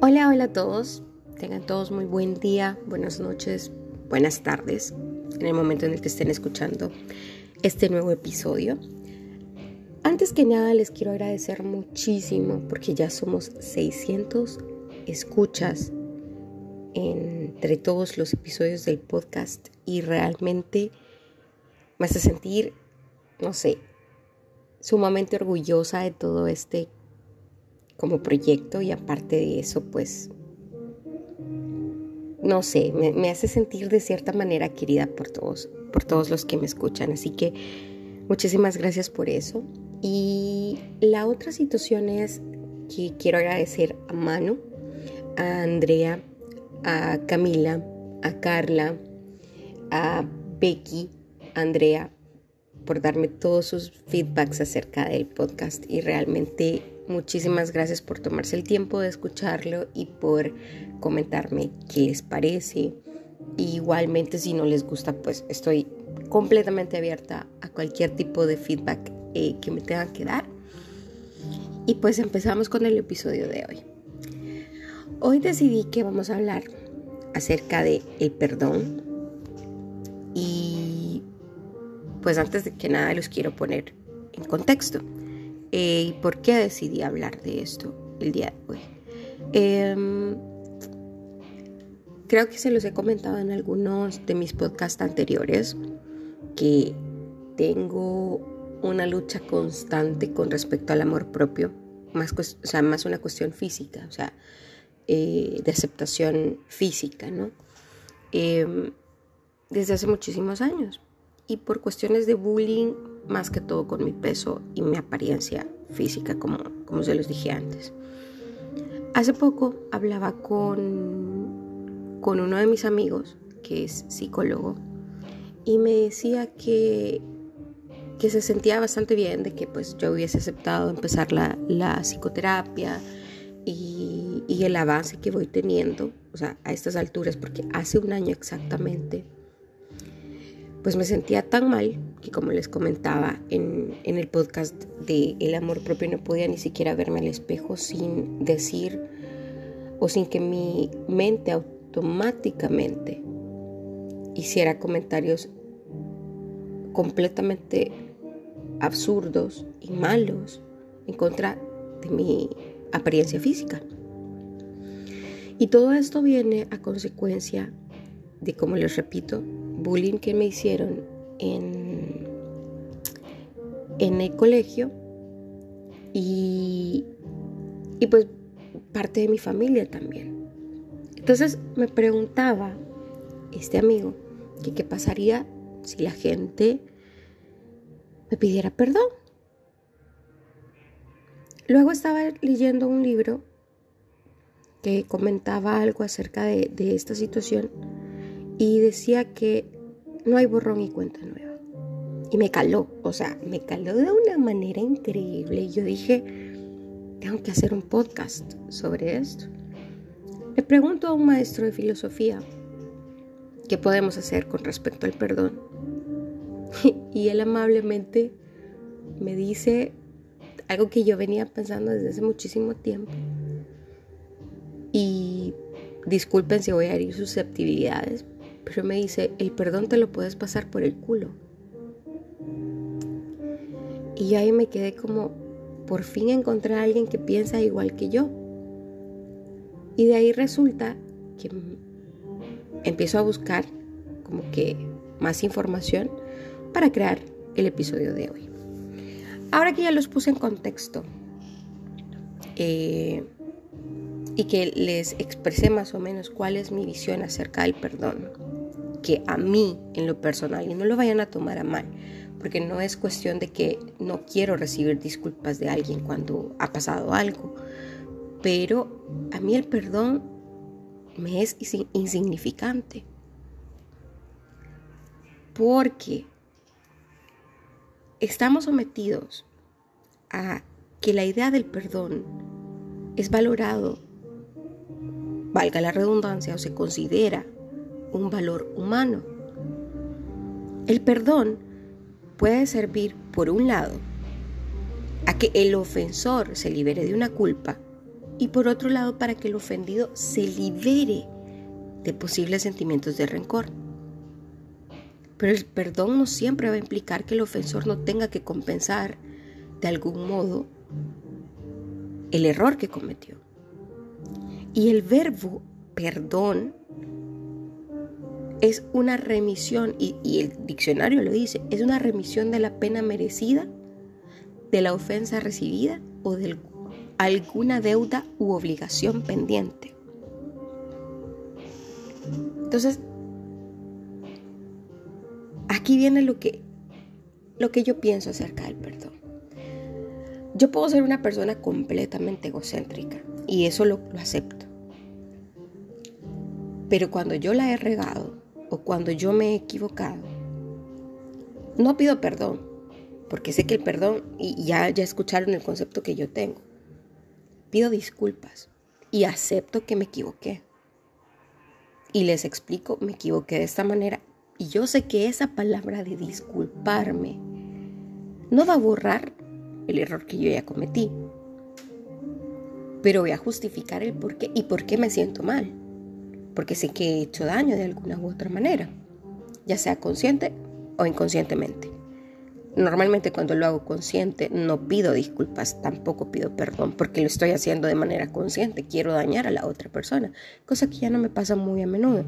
Hola, hola a todos. Tengan todos muy buen día, buenas noches, buenas tardes en el momento en el que estén escuchando este nuevo episodio. Antes que nada les quiero agradecer muchísimo porque ya somos 600 escuchas entre todos los episodios del podcast y realmente me hace sentir, no sé, sumamente orgullosa de todo este como proyecto y aparte de eso, pues, no sé, me, hace sentir de cierta manera querida por todos, por todos los que me escuchan. Así que muchísimas gracias por eso. Y la otra situación es que quiero agradecer a Manu, a Andrea, a Camila, a Carla, a Becky, a Andrea, por darme todos sus feedbacks acerca del podcast y realmente Muchísimas gracias por tomarse el tiempo de escucharlo y por comentarme qué les parece. igualmente si no les gusta, pues estoy completamente abierta a cualquier tipo de feedback eh, que me tengan que dar. Y pues empezamos con el episodio de hoy. Hoy decidí que vamos a hablar acerca de el perdón. Y pues antes de que nada los quiero poner en contexto. Eh, ¿Y por qué decidí hablar de esto el día de hoy? Em, creo que se los he comentado en algunos de mis podcasts anteriores que tengo una lucha constante con respecto al amor propio, más, o sea, más una cuestión física, o sea, eh, de aceptación física, ¿no? Em, desde hace muchísimos años y por cuestiones de bullying, más que todo con mi peso y mi apariencia física, como, como se los dije antes. Hace poco hablaba con, con uno de mis amigos, que es psicólogo, y me decía que, que se sentía bastante bien de que pues yo hubiese aceptado empezar la, la psicoterapia y, y el avance que voy teniendo, o sea, a estas alturas, porque hace un año exactamente pues me sentía tan mal que como les comentaba en, el podcast de El amor propio no podía ni siquiera verme al espejo sin decir o sin que mi mente automáticamente hiciera comentarios completamente absurdos y malos en contra de mi apariencia física. Y todo esto viene a consecuencia de, como les repito, bullying que me hicieron en, en el colegio y, y pues parte de mi familia también. Entonces me preguntaba este amigo que qué pasaría si la gente me pidiera perdón. Luego estaba leyendo un libro que comentaba algo acerca de, esta situación y decía que no hay borrón y cuenta nueva. Y me caló, o sea, me caló de una manera increíble. Y yo dije, tengo que hacer un podcast sobre esto. Le pregunto a un maestro de filosofía qué podemos hacer con respecto al perdón. Y él amablemente me dice algo que yo venía pensando desde hace muchísimo tiempo. Y disculpen si voy a herir susceptibilidades, pero me dice, el perdón te lo puedes pasar por el culo. Y ahí me quedé como, por fin encontré a alguien que piensa igual que yo. Y de ahí resulta que empiezo a buscar como que más información para crear el episodio de hoy. Ahora que ya los puse en contexto eh, y que les expresé más o menos cuál es mi visión acerca del perdón, que a mí en lo personal, y no lo vayan a tomar a mal, porque no es cuestión de que no quiero recibir disculpas de alguien cuando ha pasado algo, pero a mí el perdón me es insignificante. Porque estamos sometidos a que la idea del perdón es valorado, valga la redundancia, o se considera un valor humano. El perdón puede servir, por un lado, a que el ofensor se libere de una culpa y por otro lado para que el ofendido se libere de posibles sentimientos de rencor. Pero el perdón no siempre va a implicar que el ofensor no tenga que compensar de algún modo el error que cometió. Y el verbo perdón es una remisión, y, el diccionario lo dice, es una remisión de la pena merecida, de la ofensa recibida o de alguna deuda u obligación pendiente. Entonces, aquí viene lo que, lo que yo pienso acerca del perdón. Yo puedo ser una persona completamente egocéntrica y eso lo, lo acepto. Pero cuando yo la he regado o cuando yo me he equivocado, no pido perdón, porque sé que el perdón, y ya, ya escucharon el concepto que yo tengo, pido disculpas y acepto que me equivoqué. Y les explico, me equivoqué de esta manera. Y yo sé que esa palabra de disculparme no va a borrar el error que yo ya cometí. Pero voy a justificar el por qué y por qué me siento mal porque sé que he hecho daño de alguna u otra manera, ya sea consciente o inconscientemente. Normalmente cuando lo hago consciente no pido disculpas, tampoco pido perdón, porque lo estoy haciendo de manera consciente, quiero dañar a la otra persona, cosa que ya no me pasa muy a menudo.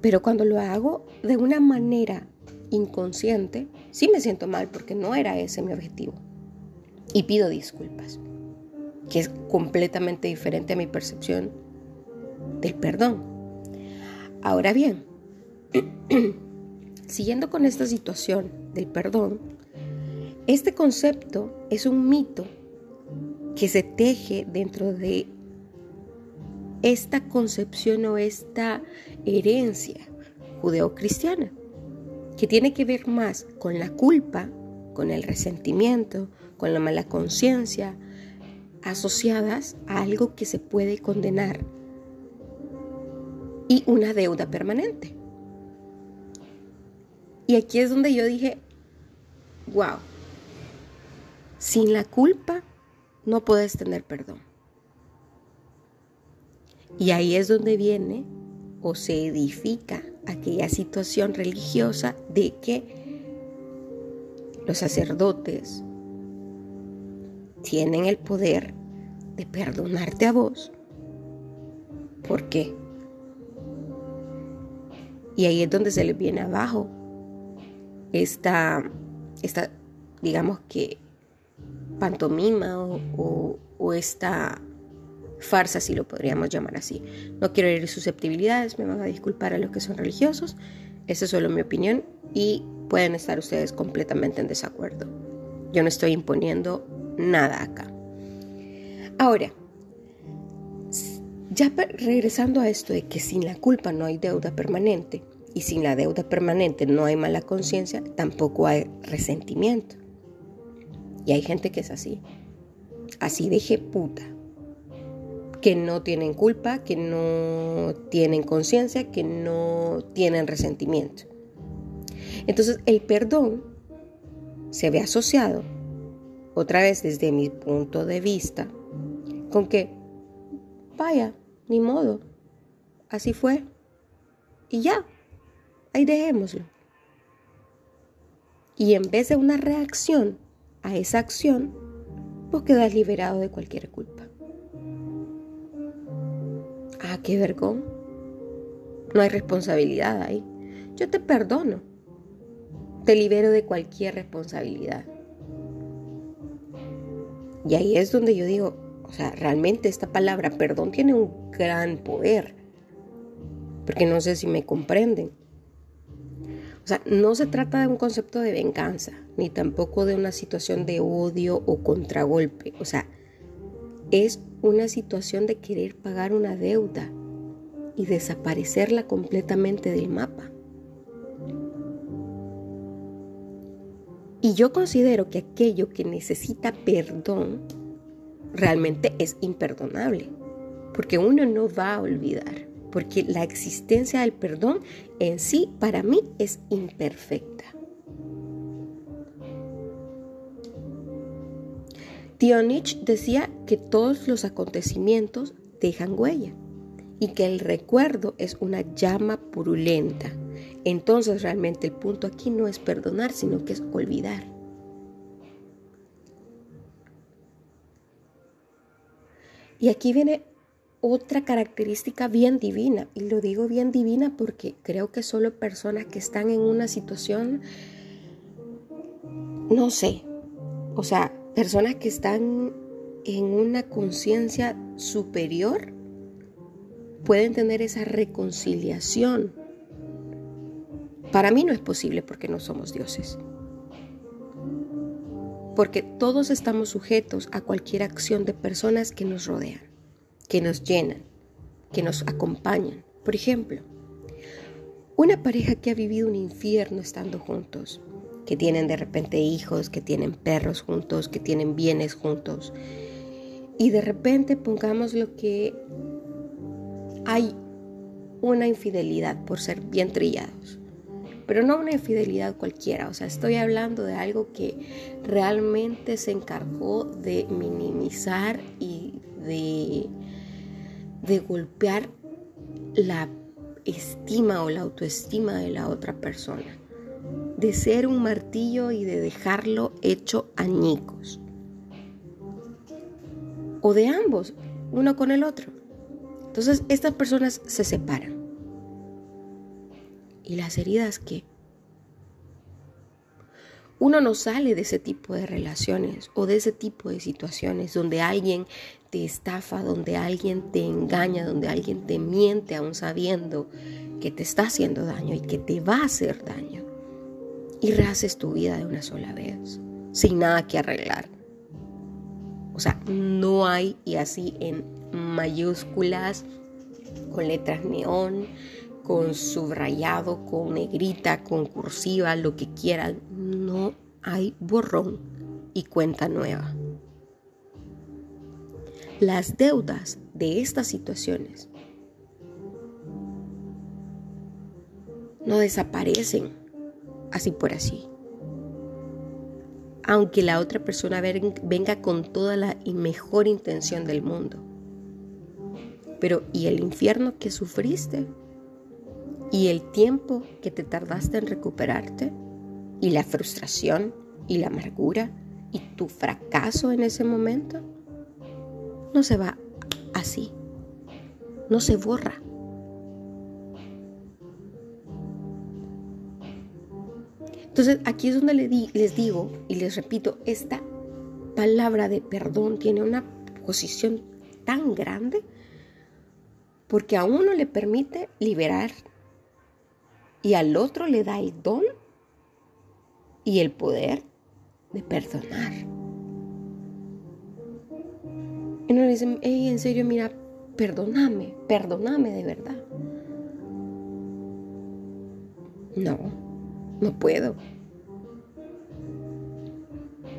Pero cuando lo hago de una manera inconsciente, sí me siento mal porque no era ese mi objetivo. Y pido disculpas, que es completamente diferente a mi percepción del perdón. Ahora bien, siguiendo con esta situación del perdón, este concepto es un mito que se teje dentro de esta concepción o esta herencia judeocristiana, que tiene que ver más con la culpa, con el resentimiento, con la mala conciencia, asociadas a algo que se puede condenar y una deuda permanente. Y aquí es donde yo dije, wow, sin la culpa no puedes tener perdón. Y ahí es donde viene o se edifica aquella situación religiosa de que los sacerdotes tienen el poder de perdonarte a vos. ¿Por qué? Y ahí es donde se les viene abajo esta, esta digamos que, pantomima o, esta farsa, si lo podríamos llamar así. No quiero herir susceptibilidades, me van a disculpar a los que son religiosos. Esa es solo mi opinión y pueden estar ustedes completamente en desacuerdo. Yo no estoy imponiendo nada acá. Ahora, ya regresando a esto de que sin la culpa no hay deuda permanente y sin la deuda permanente no hay mala conciencia, tampoco hay resentimiento. Y hay gente que es así, así de puta, que no tienen culpa, que no tienen conciencia, que no tienen resentimiento. Entonces el perdón se ve asociado, otra vez desde mi punto de vista, con que, vaya, ni modo. Así fue. Y ya. Ahí dejémoslo. Y en vez de una reacción a esa acción, vos quedas liberado de cualquier culpa. Ah, qué vergón. No hay responsabilidad ahí. Yo te perdono. Te libero de cualquier responsabilidad. Y ahí es donde yo digo, o sea, realmente esta palabra perdón tiene un gran poder. Porque no sé si me comprenden. O sea, no se trata de un concepto de venganza, ni tampoco de una situación de odio o contragolpe. O sea, es una situación de querer pagar una deuda y desaparecerla completamente del mapa. Y yo considero que aquello que necesita perdón realmente es imperdonable, porque uno no va a olvidar, porque la existencia del perdón en sí para mí es imperfecta. Nietzsche decía que todos los acontecimientos dejan huella y que el recuerdo es una llama purulenta. Entonces realmente el punto aquí no es perdonar, sino que es olvidar. Y aquí viene otra característica bien divina. Y lo digo bien divina porque creo que solo personas que están en una situación, no sé, o sea, personas que están en una conciencia superior pueden tener esa reconciliación. Para mí no es posible porque no somos dioses. Porque todos estamos sujetos a cualquier acción de personas que nos rodean, que nos llenan, que nos acompañan. Por ejemplo, una pareja que ha vivido un infierno estando juntos, que tienen de repente hijos, que tienen perros juntos, que tienen bienes juntos. Y de repente pongamos lo que hay una infidelidad por ser bien trillados. Pero no una infidelidad cualquiera, o sea, estoy hablando de algo que realmente se encargó de minimizar y de, de golpear la estima o la autoestima de la otra persona de ser un martillo y de dejarlo hecho añicos. O de ambos, uno con el otro. Entonces estas personas se separan. ¿Y las heridas qué? Uno no sale de ese tipo de relaciones o de ese tipo de situaciones donde alguien te estafa, donde alguien te engaña, donde alguien te miente aún sabiendo que te está haciendo daño y que te va a hacer daño y rehaces tu vida de una sola vez, sin nada que arreglar. O sea, no hay, y así en mayúsculas, con letras neón, con subrayado, con negrita, con cursiva, lo que quieran, no hay borrón y cuenta nueva. Las deudas de estas situaciones no desaparecen así por así. Aunque la otra persona venga con toda la mejor intención del mundo. Pero ¿y el infierno que sufriste? ¿Y el tiempo que te tardaste en recuperarte? ¿Y la frustración? ¿Y la amargura? ¿Y tu fracaso en ese momento? No se va así. No se borra. Entonces aquí es donde les digo y les repito, esta palabra de perdón tiene una posición tan grande porque a uno le permite liberar y al otro le da el don y el poder de perdonar. Y uno le dice, hey, en serio, mira, perdóname, perdóname de verdad. No, no puedo.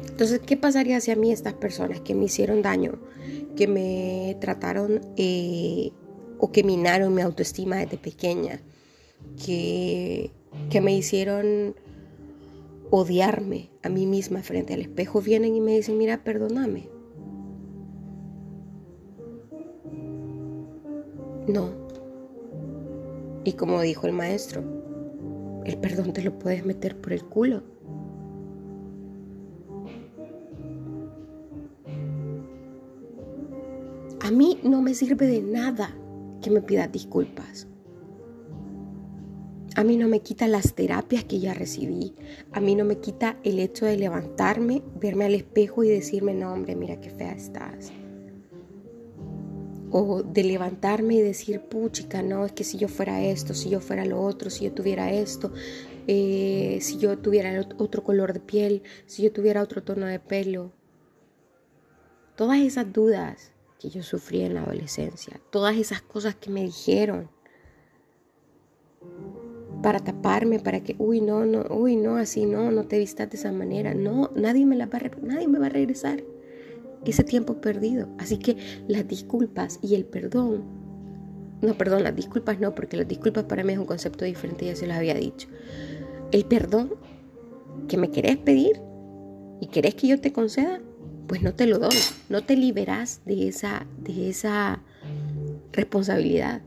Entonces, ¿qué pasaría si a mí estas personas que me hicieron daño, que me trataron eh, o que minaron mi autoestima desde pequeña, que, que me hicieron odiarme a mí misma frente al espejo, vienen y me dicen, mira, perdóname? No. Y como dijo el maestro, el perdón te lo puedes meter por el culo. A mí no me sirve de nada que me pidas disculpas. A mí no me quita las terapias que ya recibí. A mí no me quita el hecho de levantarme, verme al espejo y decirme, no hombre, mira qué fea estás o de levantarme y decir, puchica, no, es que si yo fuera esto, si yo fuera lo otro, si yo tuviera esto, eh, si yo tuviera otro color de piel, si yo tuviera otro tono de pelo. Todas esas dudas que yo sufrí en la adolescencia, todas esas cosas que me dijeron para taparme, para que, uy, no, no, uy, no, así no, no te vistas de esa manera, no, nadie me la va nadie me va a regresar ese tiempo perdido. Así que las disculpas y el perdón no, perdón, las disculpas no, porque las disculpas para mí es un concepto diferente, ya se los había dicho. El perdón que me querés pedir y querés que yo te conceda, pues no te lo doy, no te liberas de esa, de esa responsabilidad.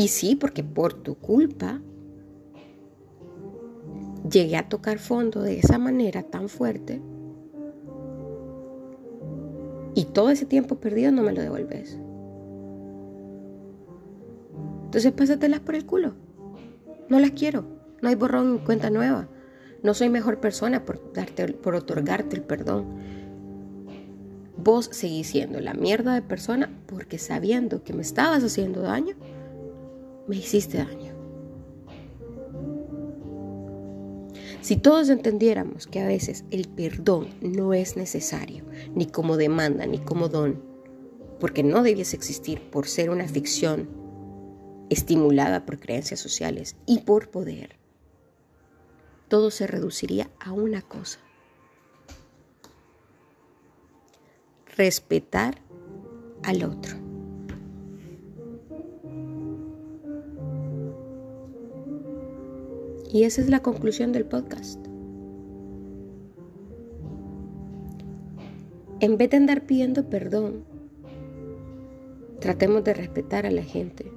Y sí, porque por tu culpa llegué a tocar fondo de esa manera tan fuerte y todo ese tiempo perdido no me lo devolves. Entonces pásatelas por el culo. No las quiero. No hay borrón en cuenta nueva. No soy mejor persona por, darte, por otorgarte el perdón. Vos seguís siendo la mierda de persona porque sabiendo que me estabas haciendo daño, me hiciste daño. Si todos entendiéramos que a veces el perdón no es necesario, ni como demanda, ni como don, porque no debiese existir por ser una ficción estimulada por creencias sociales y por poder, todo se reduciría a una cosa. Respetar al otro. Y esa es la conclusión del podcast. En vez de andar pidiendo perdón, tratemos de respetar a la gente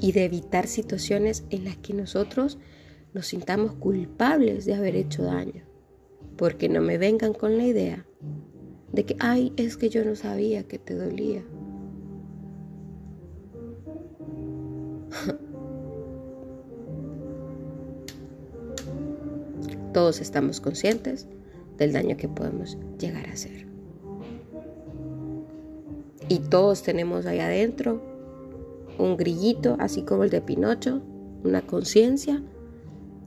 y de evitar situaciones en las que nosotros nos sintamos culpables de haber hecho daño. Porque no me vengan con la idea de que, ay, es que yo no sabía que te dolía. Todos estamos conscientes del daño que podemos llegar a hacer. Y todos tenemos ahí adentro un grillito, así como el de Pinocho, una conciencia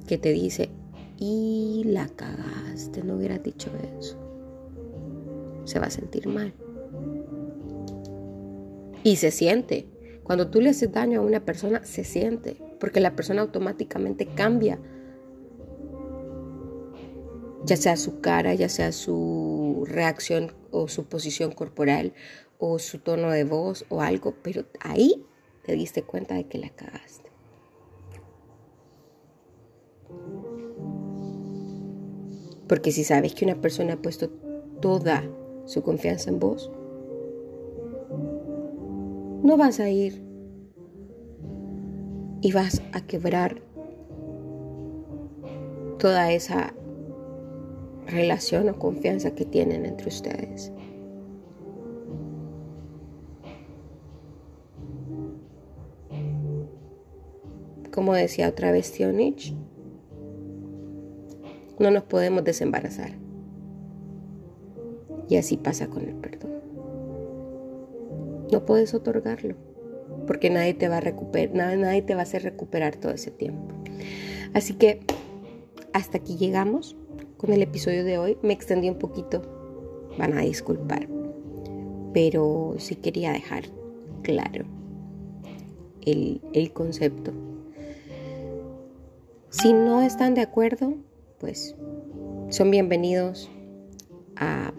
que te dice, y la cagaste, no hubiera dicho eso. Se va a sentir mal. Y se siente. Cuando tú le haces daño a una persona, se siente, porque la persona automáticamente cambia ya sea su cara, ya sea su reacción o su posición corporal o su tono de voz o algo, pero ahí te diste cuenta de que la cagaste. Porque si sabes que una persona ha puesto toda su confianza en vos, no vas a ir y vas a quebrar toda esa relación o confianza que tienen entre ustedes. Como decía otra vez Tío Nietzsche, no nos podemos desembarazar. Y así pasa con el perdón. No puedes otorgarlo, porque nadie te va a recuperar, nadie te va a hacer recuperar todo ese tiempo. Así que hasta aquí llegamos con el episodio de hoy. Me extendí un poquito, van a disculpar, pero sí quería dejar claro el, el concepto. Si no están de acuerdo, pues son bienvenidos a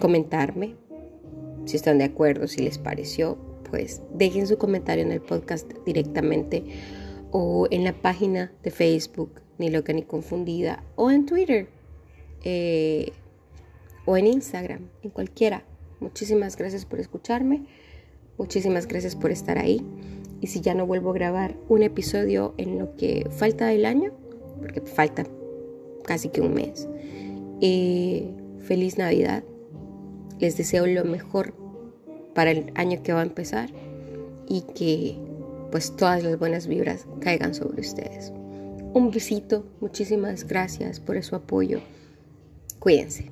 comentarme. Si están de acuerdo, si les pareció, pues dejen su comentario en el podcast directamente o en la página de Facebook ni loca ni confundida, o en Twitter, eh, o en Instagram, en cualquiera. Muchísimas gracias por escucharme, muchísimas gracias por estar ahí. Y si ya no vuelvo a grabar un episodio en lo que falta del año, porque falta casi que un mes, eh, feliz Navidad. Les deseo lo mejor para el año que va a empezar y que pues todas las buenas vibras caigan sobre ustedes. Un besito, muchísimas gracias por su apoyo. Cuídense.